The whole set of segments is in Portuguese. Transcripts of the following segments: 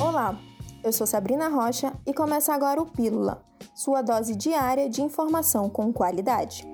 Olá, eu sou Sabrina Rocha e começa agora o Pílula, sua dose diária de informação com qualidade.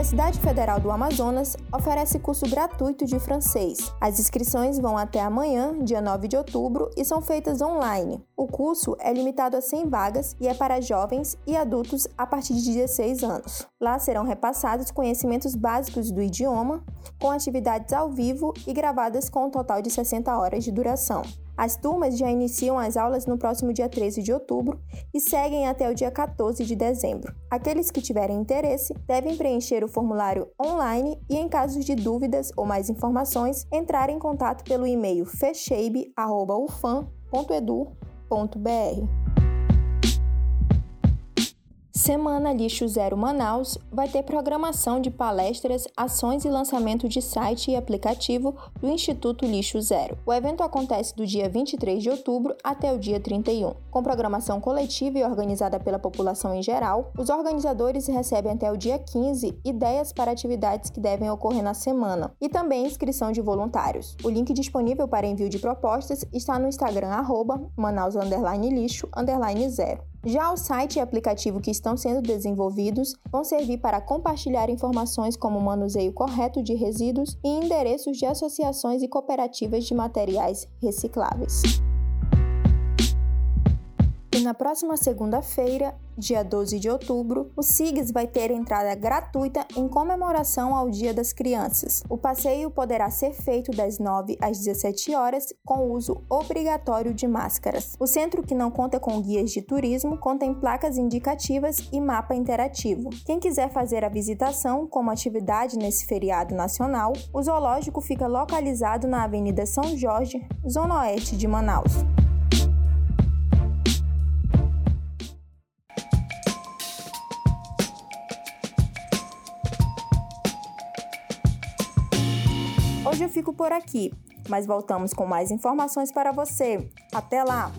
Universidade Federal do Amazonas oferece curso gratuito de francês. As inscrições vão até amanhã, dia 9 de outubro, e são feitas online. O curso é limitado a 100 vagas e é para jovens e adultos a partir de 16 anos. Lá serão repassados conhecimentos básicos do idioma, com atividades ao vivo e gravadas com um total de 60 horas de duração. As turmas já iniciam as aulas no próximo dia 13 de outubro e seguem até o dia 14 de dezembro. Aqueles que tiverem interesse devem preencher o formulário online e, em casos de dúvidas ou mais informações, entrar em contato pelo e-mail fecheib.ufam.edu.br. Semana Lixo Zero Manaus vai ter programação de palestras, ações e lançamento de site e aplicativo do Instituto Lixo Zero. O evento acontece do dia 23 de outubro até o dia 31. Com programação coletiva e organizada pela população em geral, os organizadores recebem até o dia 15 ideias para atividades que devem ocorrer na semana e também inscrição de voluntários. O link disponível para envio de propostas está no Instagram arroba Manaus lixo zero. Já o site e aplicativo que estão sendo desenvolvidos vão servir para compartilhar informações como o manuseio correto de resíduos e endereços de associações e cooperativas de materiais recicláveis. E na próxima segunda-feira, dia 12 de outubro, o SIGS vai ter entrada gratuita em comemoração ao Dia das Crianças. O passeio poderá ser feito das 9 às 17 horas com uso obrigatório de máscaras. O centro, que não conta com guias de turismo, contém placas indicativas e mapa interativo. Quem quiser fazer a visitação como atividade nesse feriado nacional, o zoológico fica localizado na Avenida São Jorge, zona oeste de Manaus. Hoje eu fico por aqui, mas voltamos com mais informações para você. Até lá!